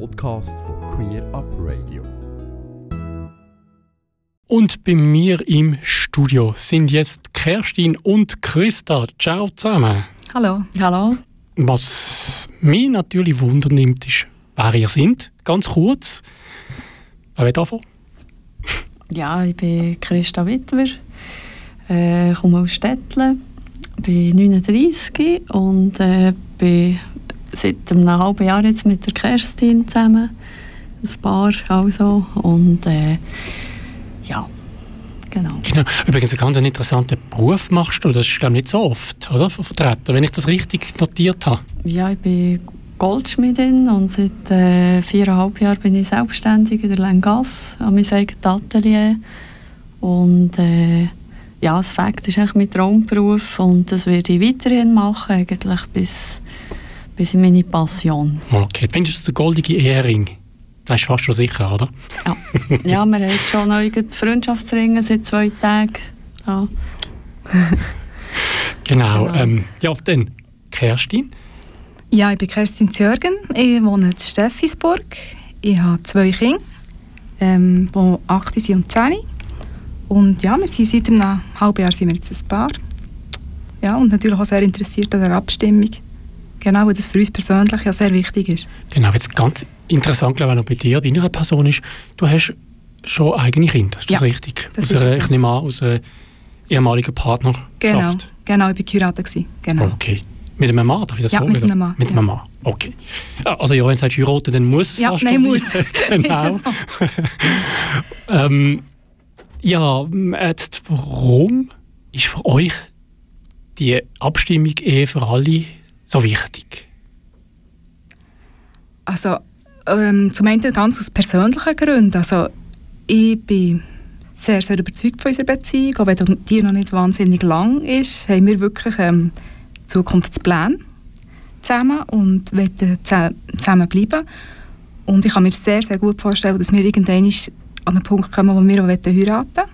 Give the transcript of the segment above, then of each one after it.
Podcast von Queer Up Radio. Und bei mir im Studio sind jetzt Kerstin und Christa. Ciao zusammen. Hallo. Hallo. Was mich natürlich wundernimmt, ist, wer ihr seid. Ganz kurz. Wer will davon? Ja, ich bin Christa Wittwer, äh, komme aus Stettle, bin 39 und äh, bin seit einem halben Jahr jetzt mit der Kerstin zusammen. Ein Paar also. Und äh, ja, genau. genau. Übrigens, einen ganz interessanten Beruf machst du. Das ist glaube nicht so oft, oder? Vertreten, wenn ich das richtig notiert habe. Ja, ich bin Goldschmiedin und seit äh, viereinhalb Jahren bin ich selbstständig in der Lengas an meinem eigenen Atelier. Und äh, ja, das Fakt ist eigentlich mein Traumberuf und das werde ich weiterhin machen, eigentlich bis, bis in meine Passion. Okay, findest du der goldige Ehering? Das ist fast schon sicher, oder? Ja, ja wir haben schon neu Freundschaftsringe seit zwei Tagen. Ja. genau. genau. Ähm, ja, dann Kerstin. Ja, ich bin Kerstin Zjörgen. Ich wohne in Steffisburg. Ich habe zwei Kinder, ähm, die 8 sind und 10. Und ja, wir sind seit einem halben Jahr sind wir jetzt ein Paar. Ja, und natürlich auch sehr interessiert an der Abstimmung. Genau, weil das für uns persönlich ja sehr wichtig ist. Genau, jetzt ganz interessant, glaube ich, auch bei dir, bei einer Person ist, du hast schon eigene Kinder, ist das ja, richtig? Das aus einer, ich nehme an, aus einer ehemaligen Partnerschaft. Genau, genau ich war geheiratet. Genau. Okay. Mit einem Mann, darf ich das ja, fragen? mit einem Mann. Mit einem Mann, okay. Also ja, wenn du sagst heiraten, dann muss es ja, fast nein, muss. genau. ähm, ja, jetzt, warum ist für euch die Abstimmung eher für alle so wichtig? Also, ähm, zum einen ganz aus persönlichen Gründen. Also, ich bin sehr, sehr überzeugt von unserer Beziehung. Auch wenn die noch nicht wahnsinnig lang ist, haben wir wirklich ähm, Zukunftspläne zusammen und wollen zusammen bleiben. Und ich kann mir sehr, sehr gut vorstellen, dass wir irgendwann an einen Punkt kommen, wo wir auch heiraten wollen.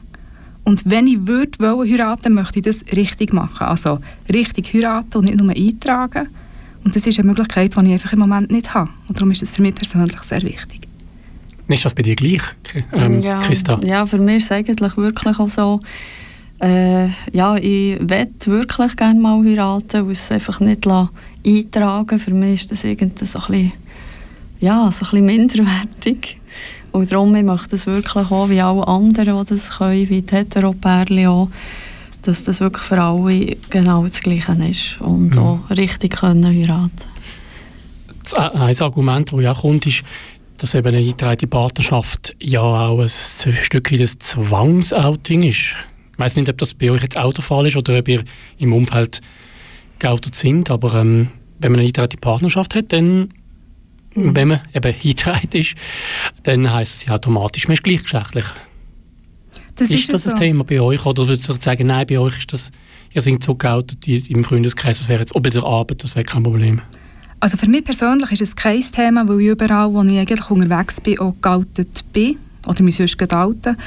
Und wenn ich würde wollen, heiraten, möchte ich das richtig machen. Also richtig heiraten und nicht nur eintragen. Und das ist eine Möglichkeit, die ich einfach im Moment nicht habe. Und darum ist es für mich persönlich sehr wichtig. Ist das bei dir gleich, ähm, ja, Christa? Ja, für mich ist es eigentlich wirklich auch so, äh, ja, ich möchte wirklich gerne mal heiraten und es einfach nicht eintragen Für mich ist das irgendwie so ein bisschen, ja, so ein bisschen minderwertig. Und darum ich möchte das wirklich auch, wie alle anderen, die das können, wie die Heteropärchen auch, dass das wirklich für alle genau das Gleiche ist und mhm. auch richtig können heiraten Ein Argument, das ja kommt, ist, dass eben eine eingetragene Partnerschaft ja auch ein Stück wie das Zwangsouting ist. Ich weiß nicht, ob das bei euch jetzt auch der Fall ist oder ob ihr im Umfeld geoutet sind, aber ähm, wenn man eine eingetragene Partnerschaft hat, dann, mhm. wenn man eben eingetragen ist, dann heisst es ja automatisch, man ist gleichgeschlechtlich. Das ist, ist das so. ein Thema bei euch oder würdest du sagen, nein, bei euch ist das, ihr seid so geoutet im Freundeskreis, das wäre jetzt, auch bei der Arbeit, das wäre kein Problem? Also für mich persönlich ist es kein Thema, weil ich überall, wo ich eigentlich unterwegs bin, auch geoutet bin oder mich sonst geoutet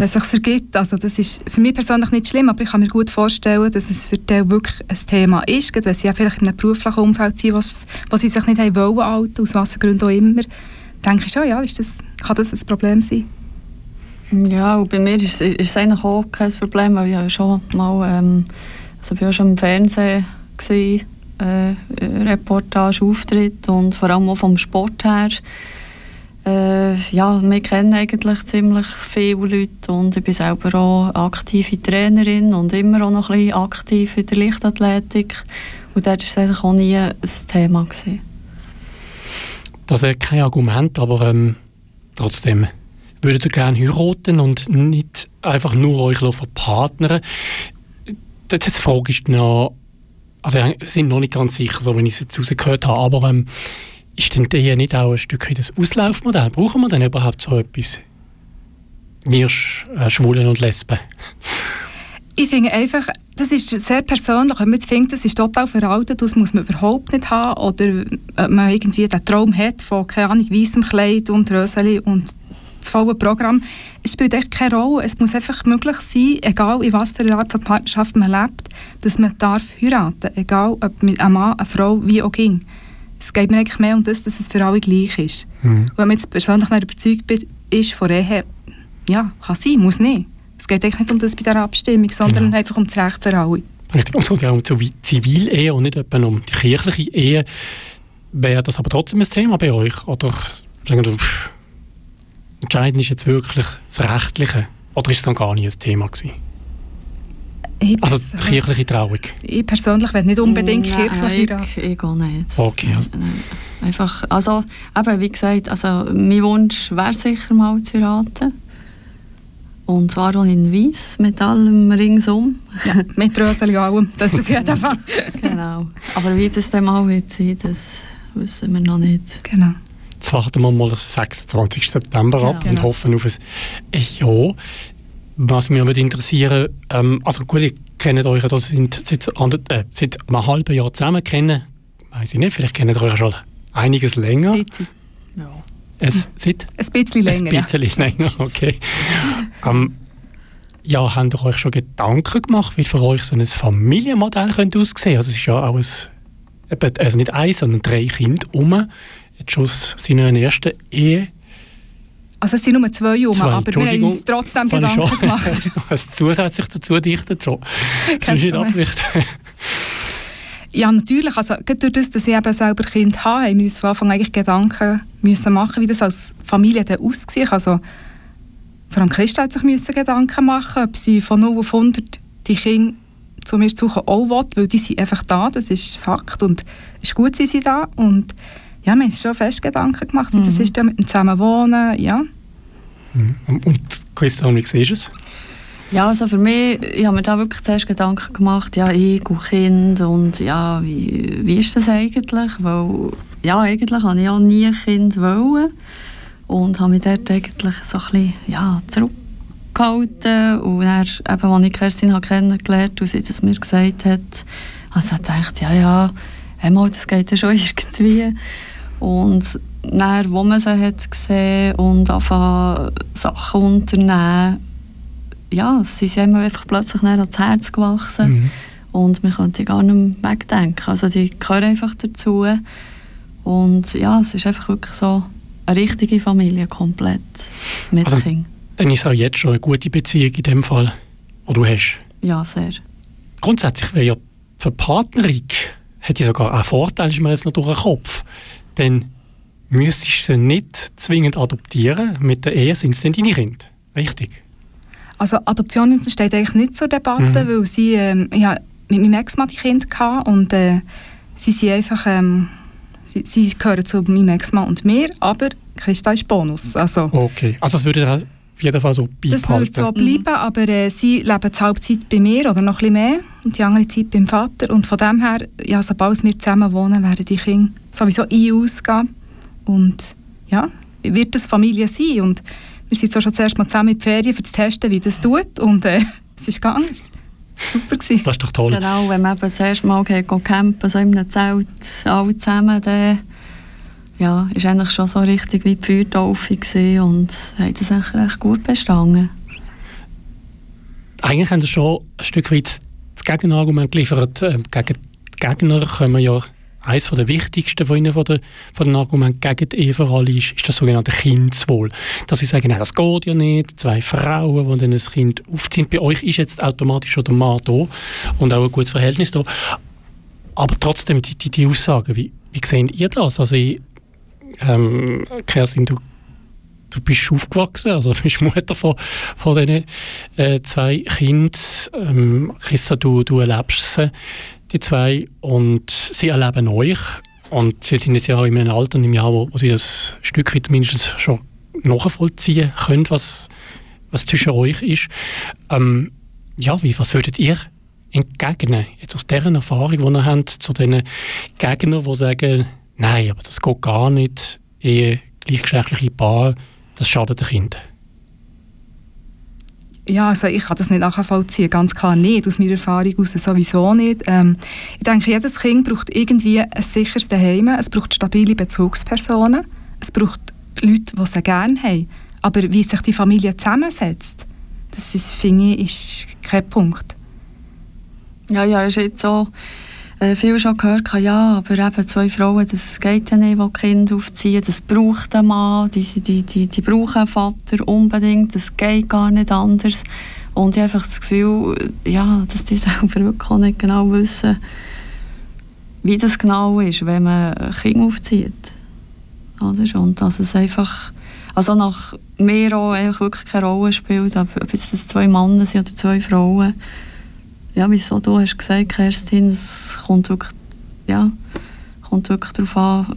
wenn es sich ergibt. Also das ist für mich persönlich nicht schlimm, aber ich kann mir gut vorstellen, dass es für die wirklich ein Thema ist, weil sie ja vielleicht in einem beruflichen Umfeld sind, was, was sie sich nicht haben wollen, alten, aus was für Gründen auch immer. denke ich schon, ja, ist das, kann das ein Problem sein. Ja, und bei mir ist, ist es eigentlich auch kein Problem, weil ich ja schon mal, ähm, also ich war schon im Fernsehen, gewesen, äh, Reportage, Auftritt und vor allem auch vom Sport her äh, ja, wir kennen eigentlich ziemlich viele Leute und ich bin selber auch aktive Trainerin und immer auch noch ein bisschen aktiv in der Lichtathletik. Und dort war es eigentlich auch nie ein Thema. Gewesen. Das wäre kein Argument, aber ähm, trotzdem würdet ihr gerne heiraten und nicht einfach nur euch verpartnern. Die Frage ist noch, also sind noch nicht ganz sicher, so wie ich es jetzt rausgehört habe, aber ähm, ist denn der nicht auch ein Stück das Auslaufmodell? Brauchen wir denn überhaupt so etwas? Wir äh, Schwulen und Lesben. Ich finde einfach, das ist sehr persönlich. Wenn man findet, das ist total veraltet, das muss man überhaupt nicht haben. Oder ob man irgendwie den Traum hat von, keine Ahnung, weißem Kleid und Röseli und das volle Programm. Es spielt echt keine Rolle. Es muss einfach möglich sein, egal in was für einer Art von Partnerschaft man lebt, dass man darf heiraten. Egal, ob mit einem Mann, einer Frau, wie auch ging Es geht mir eigentlich mehr um das, dass es für alle gleich ist. Mhm. Wenn man jetzt persönlich überzeugt ist von Ehe, ja, kann sein, muss nicht. Es geht eigentlich nicht um das bei der Abstimmung, sondern genau. einfach um das Recht für alle. Richtig, und es geht ja um die Zivilehe und nicht etwa um die kirchliche Ehe. Wäre das aber trotzdem ein Thema bei euch? Oder sagen Sie, entscheidend ist jetzt wirklich das Rechtliche? Oder ist es dann gar nicht ein Thema gewesen? Ich also kirchliche Trauung? Ich persönlich will nicht unbedingt Nein, kirchlich ich, ich gehe nicht. Okay. Ja. Einfach, also eben, wie gesagt, also mein Wunsch wäre sicher mal zu heiraten. Und zwar auch in Weiss, mit allem ringsum. Ja, mit Röseli allem, das auf jeden Fall. genau. Aber wie das dann mal wird sein, das wissen wir noch nicht. Genau. Jetzt warten wir mal den 26. September genau. ab und genau. hoffen auf ein Ja. Was mich würde interessieren, ähm, also gut, ihr kennt euch, das sind seit, äh, seit einem halben Jahr zusammen kennen, weiß ich nicht, vielleicht kennt ihr euch schon einiges länger. Ja. Es, seit? Ein bisschen länger. Ein bisschen ja. länger, okay. ähm, ja, habt ihr euch schon Gedanken gemacht, wie für euch so ein Familienmodell könnte aussehen Also es ist ja auch ein, also nicht eins, sondern drei Kinder um, jetzt schon aus deiner ersten Ehe. Also es sind nur zwei um, aber wir haben uns trotzdem Gedanken gemacht. Was zusätzlich dazu dichtet so. Das ist nicht Absicht. Ja, natürlich. Also, durch das, dass ich eben selber Kind habe, haben wir uns von Anfang eigentlich Gedanken müssen machen, wie das als Familie dann aussieht. Also, vor allem Christa hat sich müssen Gedanken machen, ob sie von 0 auf 100 die Kinder zu mir suchen auch will, weil die sind einfach da, das ist Fakt und es ist gut, sind sie da und ja, wir haben uns schon fest Gedanken gemacht, wie mhm. das ist da mit dem Zusammenwohnen, ja. Mhm. Und Christa, wie siehst du es? Ja, also für mich, ich habe mir da wirklich zuerst Gedanken gemacht, ja, ich und Kind und ja, wie, wie ist das eigentlich? Weil, ja, eigentlich habe ich ja nie ein Kind wollen und habe mich dort eigentlich so ein bisschen, ja, zurückgehalten und dann, eben, als ich Kerstin kennengelernt und sie das mir gesagt hat, also ich dachte, ja, ja, einmal, das geht ja schon irgendwie. Und dann, als man sie hat gesehen und anfangen Sachen unternehmen, ja, sie sind mir einfach plötzlich näher ans Herz gewachsen. Mhm. Und man könnte gar nicht mehr wegdenken. Also die gehören einfach dazu. Und ja, es ist einfach wirklich so eine richtige Familie komplett mit also, Kindern. Dann ist auch jetzt schon eine gute Beziehung in dem Fall, die du hast. Ja, sehr. Grundsätzlich wäre ja für Partnerin hätte sogar einen Vorteil, ist mir jetzt noch durch den Kopf. Denn müsstest du nicht zwingend adoptieren, mit der Ehe sind es dann deine Kinder. Richtig? Also Adoption steht eigentlich nicht zur Debatte, mhm. weil sie, ähm, ich mit meinem Ex-Mann die Kinder und äh, sie sind einfach, ähm, sie, sie gehören zu meinem Ex-Mann und mir, aber Christa ist Bonus. Also, okay, also das würde auf jeden Fall so beibehalten? Das würde so bleiben, mhm. aber äh, sie leben die Halbzeit bei mir oder noch ein bisschen mehr und die andere Zeit beim Vater und von dem her, ja, sobald wir zusammen wohnen, werden die Kinder sowieso ein- ausgehen und ja, wird das Familie sein und wir sind so schon zuerst mal zusammen in die Ferien, um zu testen, wie das tut. Und äh, es ist gegangen. Super gewesen. Das ist doch toll. Genau, wenn man eben zuerst mal geht, campen, so in einem Zelt, alle zusammen, dann ja, ist eigentlich schon so richtig wie die Feuertaufe und hat das eigentlich recht gut bestanden. Eigentlich haben sie schon ein Stück weit das Gegenargument geliefert. Ähm, gegen die Gegner können wir ja eines der wichtigsten von Ihnen, von, der, von den Argumenten gegen die Ehe für alle ist, ist das sogenannte Kindeswohl. Dass Sie sagen, nein, das geht ja nicht, zwei Frauen, die dann ein Kind aufziehen. Bei euch ist jetzt automatisch schon der Mann da und auch ein gutes Verhältnis da. Aber trotzdem, die, die, die Aussagen, wie, wie seht ihr das? Also, ähm, Kerstin, du, du bist aufgewachsen, also du bist Mutter von, von diesen äh, zwei Kindern. Ähm, Christa, du, du erlebst sie die zwei, und sie erleben euch. Und sie sind jetzt ja in einem Alter, im Jahr, wo, wo sie das Stück weit mindestens schon nachvollziehen können, was, was zwischen euch ist. Ähm, ja, wie, was würdet ihr entgegnen, jetzt aus deren Erfahrung, die ihr habt, zu den Gegnern, die sagen, nein, aber das geht gar nicht, Ehe, gleichgeschlechtliche Paar, das schadet dem Kind? Ja, also ich kann das nicht nachvollziehen, ganz klar nicht, aus meiner Erfahrung heraus sowieso nicht. Ähm, ich denke, jedes Kind braucht irgendwie ein sicheres Zuhause, es braucht stabile Bezugspersonen, es braucht Leute, die sie gerne haben. Aber wie sich die Familie zusammensetzt, das ist, finde ich, ist kein Punkt. Ja, ja, ist jetzt so äh, viel schon gehört, ja, aber eben zwei Frauen, das geht ja nicht, die Kinder aufziehen, das braucht ein Mann, die, die, die, die brauchen einen Vater unbedingt, das geht gar nicht anders. Und ich habe einfach das Gefühl, ja, dass die selber wirklich nicht genau wissen, wie das genau ist, wenn man ein Kind aufzieht. Oder? Und dass es einfach, also nach mir auch wirklich keine Rolle spielt, ob, ob das zwei Männer sind oder zwei Frauen. Ja, wieso du hast gesagt, Kerstin, es kommt wirklich, ja, kommt wirklich darauf an,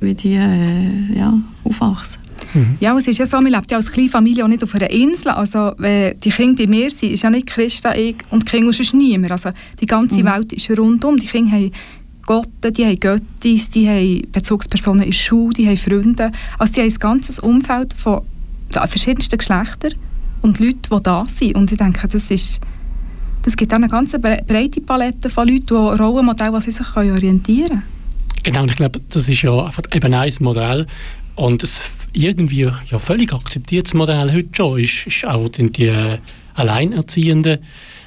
wie die äh, ja, aufwachsen. Mhm. Ja, es ist ja so, man lebt ja als kleine Familie auch nicht auf einer Insel. Also, wenn die Kinder bei mir sind, ist ja nicht Christa, ich und die Kinder ist niemand. Also, die ganze mhm. Welt ist rundum. Die Kinder haben Gott, die haben Göttis, die haben Bezugspersonen in der Schule, die haben Freunde. Also, die haben ein ganzes Umfeld von verschiedensten Geschlechtern und Leuten, die da sind. Und ich denke, das ist das gibt auch eine ganz breite Palette von Leuten, die Rollenmodelle, die sie sich orientieren können. Genau, und ich glaube, das ist ja einfach eben ein Modell und es irgendwie ja völlig akzeptiertes Modell heute schon ist, ist auch die, die alleinerziehenden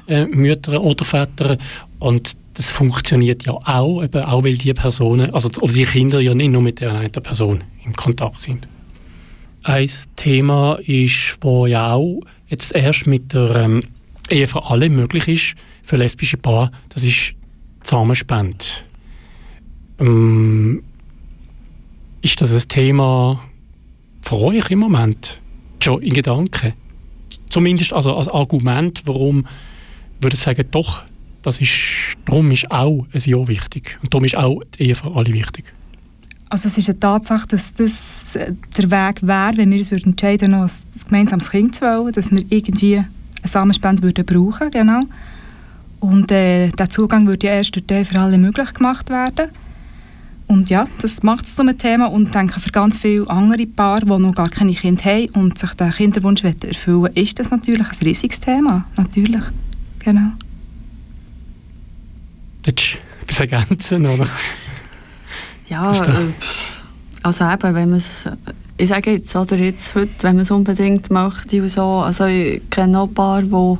äh, Mütter oder Väter und das funktioniert ja auch, eben auch weil die Personen, also oder die Kinder ja nicht nur mit der einen Person im Kontakt sind. Ein Thema ist, wo ja auch jetzt erst mit der ähm, Ehe für alle möglich ist, für lesbische Paare, das ist Zusammenspende. Ähm, ist das ein Thema für euch im Moment? Schon in Gedanken? Zumindest also als Argument, warum würde ich sagen, doch, das ist, darum ist auch ein Ja wichtig. Und darum ist auch die Ehe für alle wichtig. Also es ist eine Tatsache, dass das der Weg wäre, wenn wir uns entscheiden würden, ein gemeinsames Kind zu wollen, dass wir irgendwie Samenspende würden brauchen, genau. Und äh, der Zugang würde ja erst durch die für alle möglich gemacht werden. Und ja, das macht es zu einem Thema und ich denke, für ganz viele andere Paare, die noch gar keine Kinder haben und sich den Kinderwunsch erfüllen wollen, ist das natürlich ein riesiges Thema. Natürlich, genau. Willst du etwas ergänzen, oder? Ja, äh, also eben, wenn man es, ich sage jetzt, oder jetzt heute, wenn man es unbedingt möchte und so, also ich kenne noch ein paar, die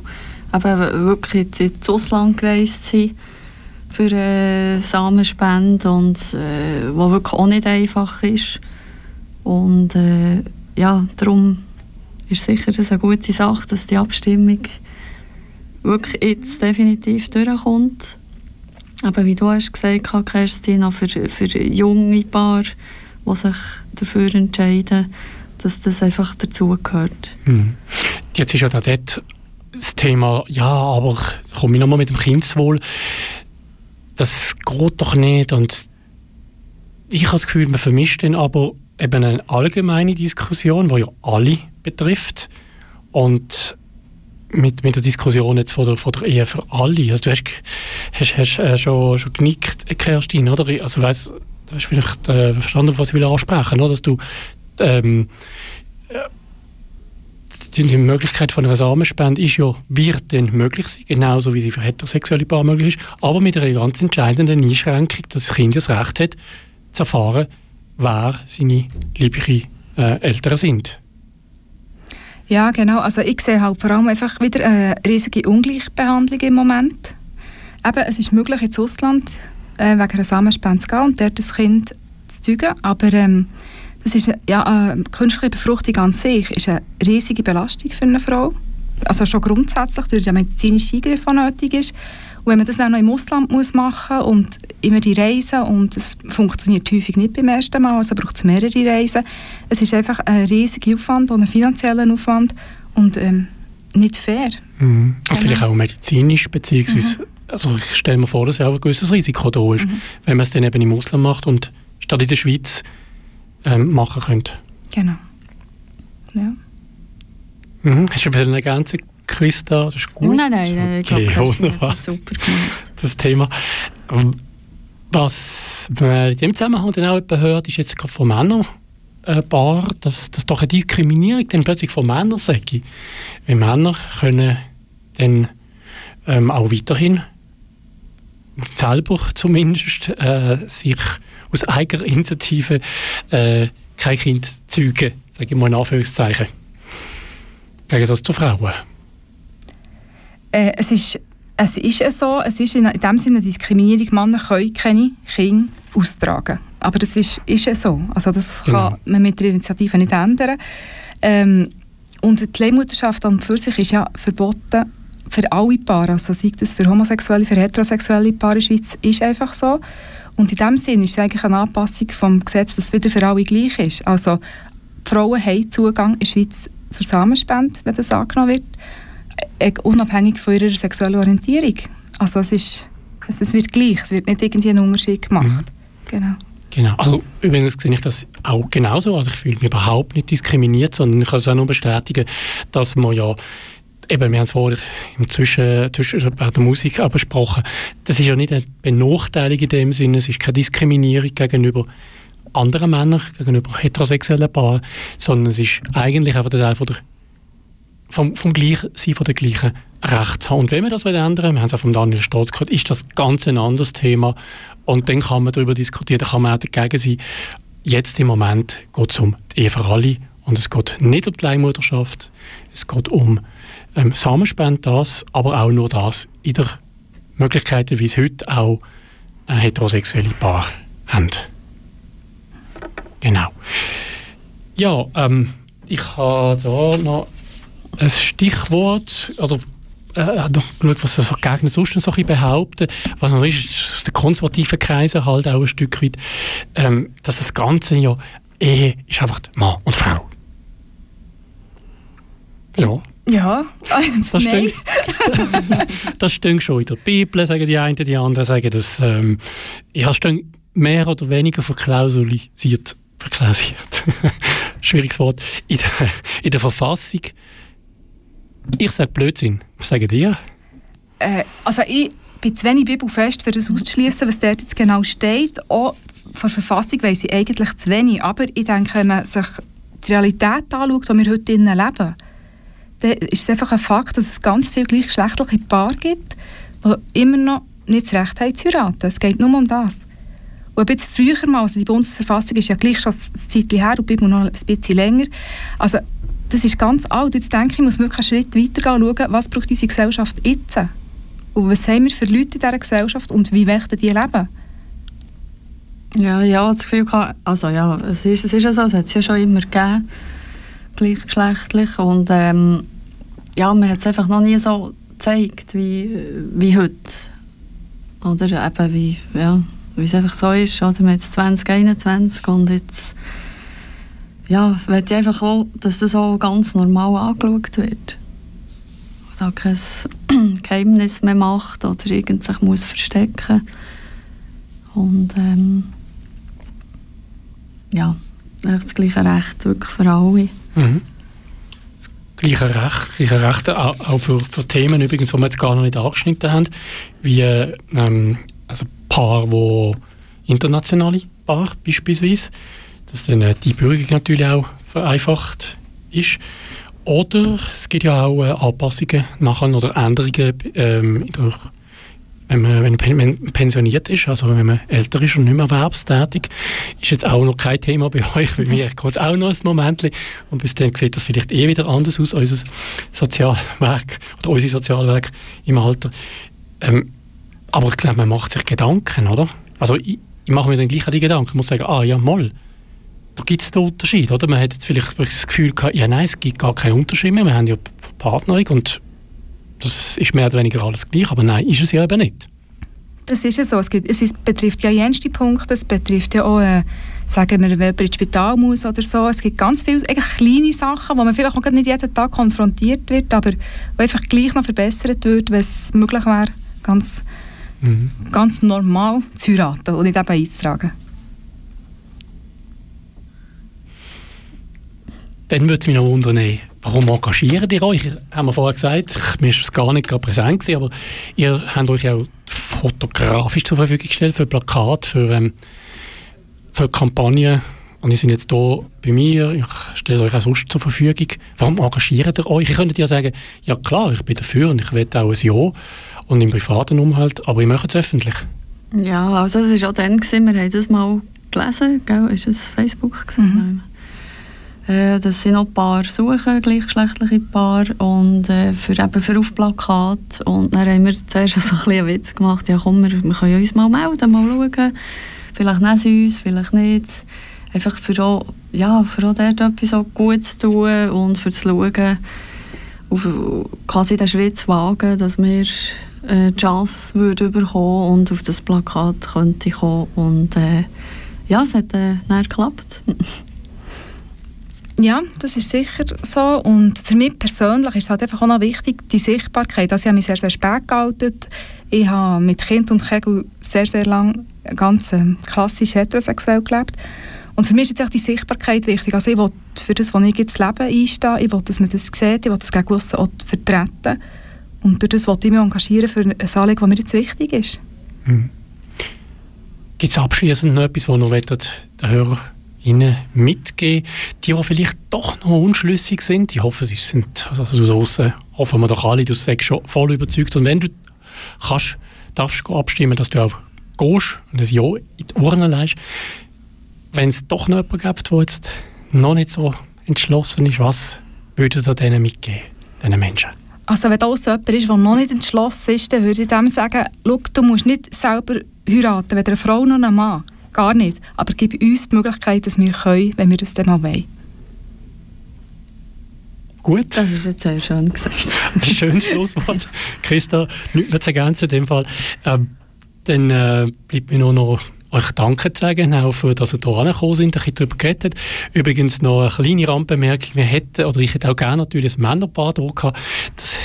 eben wirklich ins Ausland gereist sind, für äh, Samenspende und äh, wo wirklich auch nicht einfach ist. Und äh, ja, darum ist sicher das eine gute Sache, dass die Abstimmung wirklich jetzt definitiv durchkommt. Aber wie du hast gesagt Kerstin, auch für, für junge Paar, die sich dafür entscheiden, dass das einfach dazugehört. Hm. Jetzt ist ja da dort das Thema, ja, aber komme ich nochmal mit dem Kindeswohl das geht doch nicht. Und ich habe das Gefühl, man vermischt dann aber eben eine allgemeine Diskussion, die ja alle betrifft. Und mit, mit der Diskussion jetzt von der, von der Ehe für alle. Also du hast, hast, hast äh, schon, schon genickt, Kerstin, oder? Also weiss, du hast vielleicht äh, verstanden, was ich will ansprechen, oder? Dass du ähm, die Möglichkeit von einer Samenspende ist ja, wird dann möglich sein, genauso wie sie für heterosexuelle Paare möglich ist, aber mit einer ganz entscheidenden Einschränkung, dass das Kind das Recht hat, zu erfahren, wer seine lieblichen äh, Eltern sind. Ja, genau. Also ich sehe halt vor allem einfach wieder eine riesige Ungleichbehandlung im Moment. Eben, es ist möglich, ins Ausland äh, wegen einer Samenspende zu gehen und dort das Kind zu zeugen, aber ähm, das ist ja, äh, künstliche Befruchtung an sich ist eine riesige Belastung für eine Frau. Also schon grundsätzlich durch den medizinischen Eingriff, der nötig ist. Und wenn man das auch noch im Ausland muss machen und immer die Reisen und es funktioniert häufig nicht beim ersten Mal, also braucht es mehrere Reisen. Es ist einfach ein riesiger Aufwand und ein finanzieller Aufwand und ähm, nicht fair. Mhm. Genau. Vielleicht auch medizinisch, beziehungsweise, mhm. Also ich stelle mir vor, dass ja auch ein gewisses Risiko da ist, mhm. wenn man es dann eben im Ausland macht und statt in der Schweiz ähm, machen könnt. Genau. Ja. Mhm. Hast du ein bisschen ergänzen, Christa? Das ist gut. Nein, nein, nein. Okay, ich glaube, wunderbar. Das super gemacht. Das Thema. Was man in dem Zusammenhang dann auch hört, ist jetzt gerade von Männern ein paar, dass das doch eine Diskriminierung dann plötzlich von Männern sage. Weil Männer können dann ähm, auch weiterhin selber zumindest äh, sich aus eigener Initiative äh, kein Kind zeugen, sage ich mal in Anführungszeichen. Gegen das zu Frauen? Äh, es ist Es ist ja so, es ist in, dem Sinne eine Diskriminierung. Männer können keine Kinder austragen. Aber das ist, ist ja so. Also das genau. kann man mit der Initiative nicht ändern. Ähm, und die Leihmutterschaft an für sich ist ja verboten für alle Paare. Also sei das für homosexuelle, für heterosexuelle Paare in der Schweiz, ist einfach so. Und in dem Sinne ist es eigentlich eine Anpassung vom Gesetz, dass es wieder für alle gleich ist. Also Frauen haben Zugang in der Schweiz zur Samenspende, wenn das angenommen wird, äh, unabhängig von ihrer sexuellen Orientierung. Also es, ist, es wird gleich, es wird nicht irgendwie ein Unterschied gemacht. Mhm. Genau. Genau. Also übrigens sehe ich das auch genauso. Also ich fühle mich überhaupt nicht diskriminiert, sondern ich kann es auch nur bestätigen, dass man ja eben, wir haben es vorher im Zwischen, Zwischen bei der Musik auch besprochen, das ist ja nicht eine Benachteiligung in dem Sinne, es ist keine Diskriminierung gegenüber anderen Männern, gegenüber heterosexuellen Paaren, sondern es ist eigentlich einfach der Teil von der, vom, vom gleichen, sie von der gleichen Rechte haben. Und wenn wir das ändern wir haben es auch von Daniel Stolz gehört, ist das ganz ein anderes Thema. Und dann kann man darüber diskutieren, dann kann man auch dagegen sein. Jetzt im Moment geht es um die Ehe für alle und es geht nicht um die Leihmutterschaft, es geht um ähm, Samenspende, das, aber auch nur das in der Möglichkeit, wie es heute auch äh, heterosexuelle Paare haben. Genau. Ja, ähm, ich habe da noch ein Stichwort, oder äh, noch geschaut, was so Gegner sonst noch behaupten. Was noch ist, ist der konservative Kreise halt auch ein Stück weit, ähm, dass das Ganze ja, Ehe ist einfach Mann und Frau. Ja. Ja, das nein. das steht schon in der Bibel, sagen die einen, die anderen sagen das. Ähm, ja, steht mehr oder weniger verklausulisiert. Verklausuliert. Schwieriges Wort. In der, in der Verfassung. Ich sage Blödsinn. Was sagen die? Äh, also ich bin zu wenig bibelfest, für das auszuschließen, was dort jetzt genau steht. Auch von der Verfassung weiss ich eigentlich zu wenig. Aber ich denke, wenn man sich die Realität anschaut, die wir heute leben, dann ist es einfach ein Fakt, dass es ganz viele gleichgeschlechtliche Paare gibt, die immer noch nicht das Recht haben zu heiraten. Es geht nur um das. Und jetzt früher mal, also die Bundesverfassung ist ja gleich schon ein Zeit her und Bibel noch ein bisschen länger. Also das ist ganz alt. Jetzt denke ich, muss wirklich einen Schritt weitergehen und schauen, was braucht unsere Gesellschaft jetzt? Und was haben wir für Leute in dieser Gesellschaft und wie möchten die leben? Ja, ja, das Gefühl, also ja, es ist, es ist ja so, es hat es ja schon immer gegeben gleichgeschlechtlich. Und ähm, ja, man hat es einfach noch nie so gezeigt wie, wie heute. Oder eben wie, ja, es einfach so ist. Oder man jetzt 2021 und jetzt ja, möchte ich einfach auch, dass das auch ganz normal angeschaut wird. Und da kein Geheimnis mehr macht oder irgend sich muss verstecken. Und ähm, ja, das gleiche Recht wirklich für alle. Mhm. Das gleiche Recht, gleiche Recht auch für, für Themen übrigens, die wir jetzt gar noch nicht angeschnitten haben, wie ähm, also Paar, wo internationale Paar beispielsweise, dass dann äh, die Bürgerung natürlich auch vereinfacht ist. Oder es gibt ja auch äh, Anpassungen machen oder Änderungen ähm, durch wenn man, wenn man pensioniert ist, also wenn man älter ist und nicht mehr erwerbstätig, ist jetzt auch noch kein Thema bei euch. Bei mir kommt auch noch ein Moment. Und bis dann sieht das vielleicht eh wieder anders aus, unser Sozialwerk oder unsere Sozialwerk im Alter. Ähm, aber ich glaube, man macht sich Gedanken, oder? Also ich, ich mache mir dann gleich die Gedanken. Ich muss sagen, ah ja, mal, da gibt es den Unterschied, oder? Man hat jetzt vielleicht das Gefühl gehabt, ja nein, es gibt gar keinen Unterschied mehr. Wir haben ja Partnerin und das ist mehr oder weniger alles gleich, aber nein, ist es ja eben nicht. Das ist ja so. Es, gibt, es ist, betrifft ja jenste Punkte. Es betrifft ja auch, äh, sagen wir, wenn jemand ins Spital muss oder so. Es gibt ganz viele eigentlich kleine Sachen, wo man vielleicht auch nicht jeden Tag konfrontiert wird, aber wo einfach gleich noch verbessert wird, wenn es möglich wäre, ganz, mhm. ganz normal zu heiraten und nicht eben einzutragen. Dann würde es mich noch wundern, warum engagiert ihr euch? Haben wir vorher gesagt, mir ist es gar nicht gerade präsent gewesen, aber ihr habt euch auch fotografisch zur Verfügung gestellt für Plakate, für, ähm, für Kampagnen. Und ihr seid jetzt hier bei mir, ich stelle euch auch sonst zur Verfügung. Warum engagiert ihr euch? Ich könnte ja sagen, ja klar, ich bin dafür und ich will auch ein Ja und im privaten Umfeld, aber ich mache es öffentlich. Ja, also es war auch dann, gewesen, wir haben das mal gelesen, gell? ist es Facebook? Gewesen? Mhm. Äh, dass sie noch ein Paar suchen, gleichgeschlechtliche Paar, und äh, für, eben für Aufplakat. Und dann haben wir zuerst so ein einen Witz gemacht, ja komm, wir, wir können uns mal melden, mal schauen. Vielleicht nehmen sie uns, vielleicht nicht. Einfach für auch, ja, für auch dort etwas auch Gutes zu tun und für zu schauen, auf quasi den Schritt zu wagen, dass wir äh, Chance würde bekommen und auf das Plakat könnte kommen. Und äh, ja, es hat äh, geklappt. Ja, das ist sicher so. Und für mich persönlich ist es halt einfach auch noch wichtig, die Sichtbarkeit. Also ich habe mich sehr, sehr spät geoutet. Ich habe mit Kind und Kegel sehr, sehr lang ganz äh, klassisch heterosexuell gelebt. Und für mich ist jetzt auch die Sichtbarkeit wichtig. Also ich will für das, was ich jetzt lebe, einstehen. Ich will, dass man das sieht. Ich will das gegen aussen auch vertreten. Und durch das will ich mich engagieren für ein Anliegen, das mir jetzt wichtig ist. Mhm. Gibt es abschließend noch etwas, was noch den Hörer Ihnen mitgeben Die, die vielleicht doch noch unschlüssig sind, ich hoffe, sie sind, also draussen hoffen wir doch alle, du sagst schon voll überzeugt. Und wenn du kannst, darfst du abstimmen, dass du auch gehst und ein Ja in die Urne legst. Wenn es doch noch jemanden gibt, der jetzt noch nicht so entschlossen ist, was würdet ihr denen mitgeben, diesen Menschen? Also wenn da so jemand ist, der noch nicht entschlossen ist, dann würde ich dem sagen, schau, du musst nicht selber heiraten, weder eine Frau noch ein Mann. Gar nicht. Aber gib uns die Möglichkeit, dass wir können, wenn wir das dann mal wollen. Gut. Das ist jetzt sehr schön gesagt. Ein schönes Schlusswort. Christa, nichts mehr zu ergänzen in dem Fall. Ähm, dann äh, bleibt mir nur noch euch Danke zu sagen, auch für, dass ihr hier angekommen sind, ein bisschen darüber geredet. Übrigens noch eine kleine Randbemerkung. Wir hätten, oder ich hätte auch gerne natürlich ein Männerpaar da gehabt. Das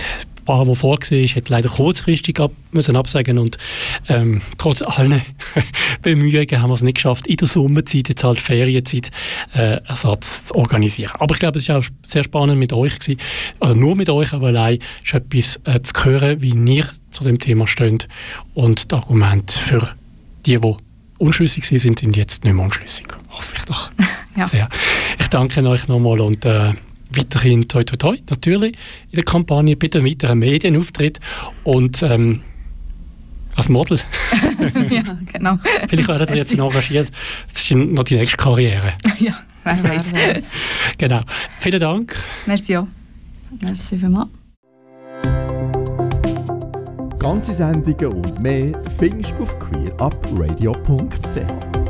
Paar, das vorgesehen ist, hat leider kurzfristig ab, müssen absagen und ähm, trotz allen Bemühungen haben wir es nicht geschafft, in der Sommerzeit, jetzt halt Ferienzeit, äh, Ersatz zu organisieren. Aber ich glaube, es war auch sehr spannend mit euch gewesen, oder nur mit euch, aber allein ist etwas äh, zu hören, wie ihr zu dem Thema steht und das Argument für die, die unschlüssig sind, sind jetzt nicht mehr unschlüssig. Hoffe ich doch ja. sehr. Ich danke euch nochmal und äh, weiterhin toi toi toi, natürlich in der Kampagne, bei den weiteren Medienauftritt und ähm, als Model. ja, genau. Vielleicht werdet ihr jetzt engagiert. Das ist noch die nächste Karriere. ja, wer weiß. genau. Vielen Dank. Merci auch. Merci vielmals. Ganze Sendungen und mehr findest du auf queerupradio.ch.